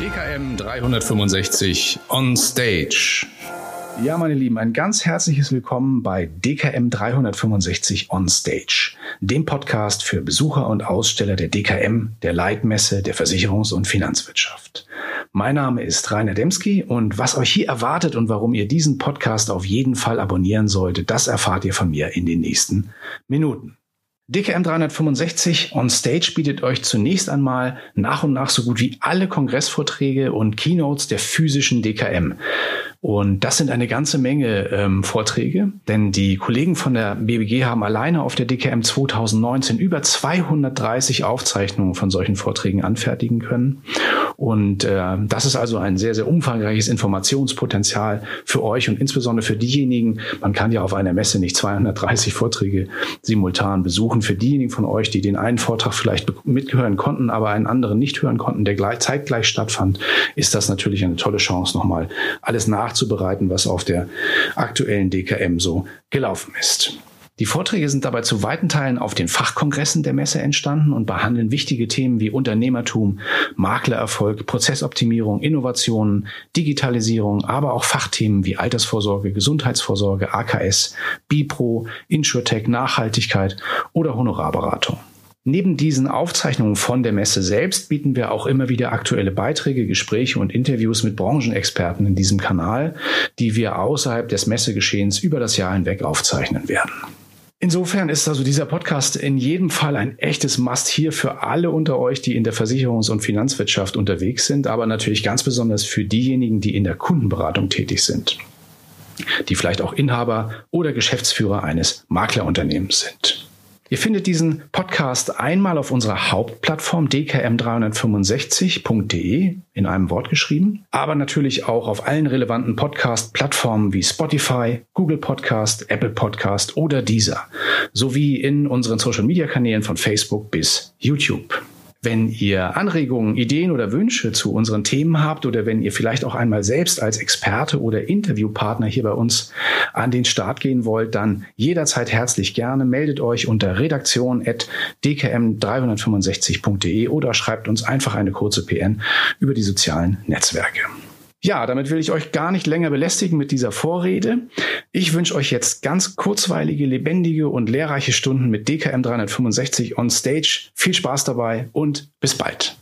365 on Stage. Ja, meine Lieben, ein ganz herzliches Willkommen bei DKM 365 on Stage, dem Podcast für Besucher und Aussteller der DKM, der Leitmesse der Versicherungs- und Finanzwirtschaft. Mein Name ist Rainer Demski und was euch hier erwartet und warum ihr diesen Podcast auf jeden Fall abonnieren solltet, das erfahrt ihr von mir in den nächsten Minuten. DKM 365 on Stage bietet euch zunächst einmal nach und nach so gut wie alle Kongressvorträge und Keynotes der physischen DKM. Und das sind eine ganze Menge ähm, Vorträge, denn die Kollegen von der BBG haben alleine auf der DKM 2019 über 230 Aufzeichnungen von solchen Vorträgen anfertigen können. Und äh, das ist also ein sehr, sehr umfangreiches Informationspotenzial für euch und insbesondere für diejenigen, man kann ja auf einer Messe nicht 230 Vorträge simultan besuchen. Für diejenigen von euch, die den einen Vortrag vielleicht mithören konnten, aber einen anderen nicht hören konnten, der gleich, zeitgleich stattfand, ist das natürlich eine tolle Chance, nochmal alles nach nachzubereiten, was auf der aktuellen DKM so gelaufen ist. Die Vorträge sind dabei zu weiten Teilen auf den Fachkongressen der Messe entstanden und behandeln wichtige Themen wie Unternehmertum, Maklererfolg, Prozessoptimierung, Innovationen, Digitalisierung, aber auch Fachthemen wie Altersvorsorge, Gesundheitsvorsorge, AKS, Bipro, Insurtech, Nachhaltigkeit oder Honorarberatung. Neben diesen Aufzeichnungen von der Messe selbst bieten wir auch immer wieder aktuelle Beiträge, Gespräche und Interviews mit Branchenexperten in diesem Kanal, die wir außerhalb des Messegeschehens über das Jahr hinweg aufzeichnen werden. Insofern ist also dieser Podcast in jedem Fall ein echtes Must hier für alle unter euch, die in der Versicherungs- und Finanzwirtschaft unterwegs sind, aber natürlich ganz besonders für diejenigen, die in der Kundenberatung tätig sind, die vielleicht auch Inhaber oder Geschäftsführer eines Maklerunternehmens sind. Ihr findet diesen Podcast einmal auf unserer Hauptplattform dkm365.de in einem Wort geschrieben, aber natürlich auch auf allen relevanten Podcast-Plattformen wie Spotify, Google Podcast, Apple Podcast oder Deezer, sowie in unseren Social-Media-Kanälen von Facebook bis YouTube. Wenn ihr Anregungen, Ideen oder Wünsche zu unseren Themen habt oder wenn ihr vielleicht auch einmal selbst als Experte oder Interviewpartner hier bei uns an den Start gehen wollt, dann jederzeit herzlich gerne. Meldet euch unter redaktion.dkm365.de oder schreibt uns einfach eine kurze PN über die sozialen Netzwerke. Ja, damit will ich euch gar nicht länger belästigen mit dieser Vorrede. Ich wünsche euch jetzt ganz kurzweilige, lebendige und lehrreiche Stunden mit DKM 365 on Stage. Viel Spaß dabei und bis bald.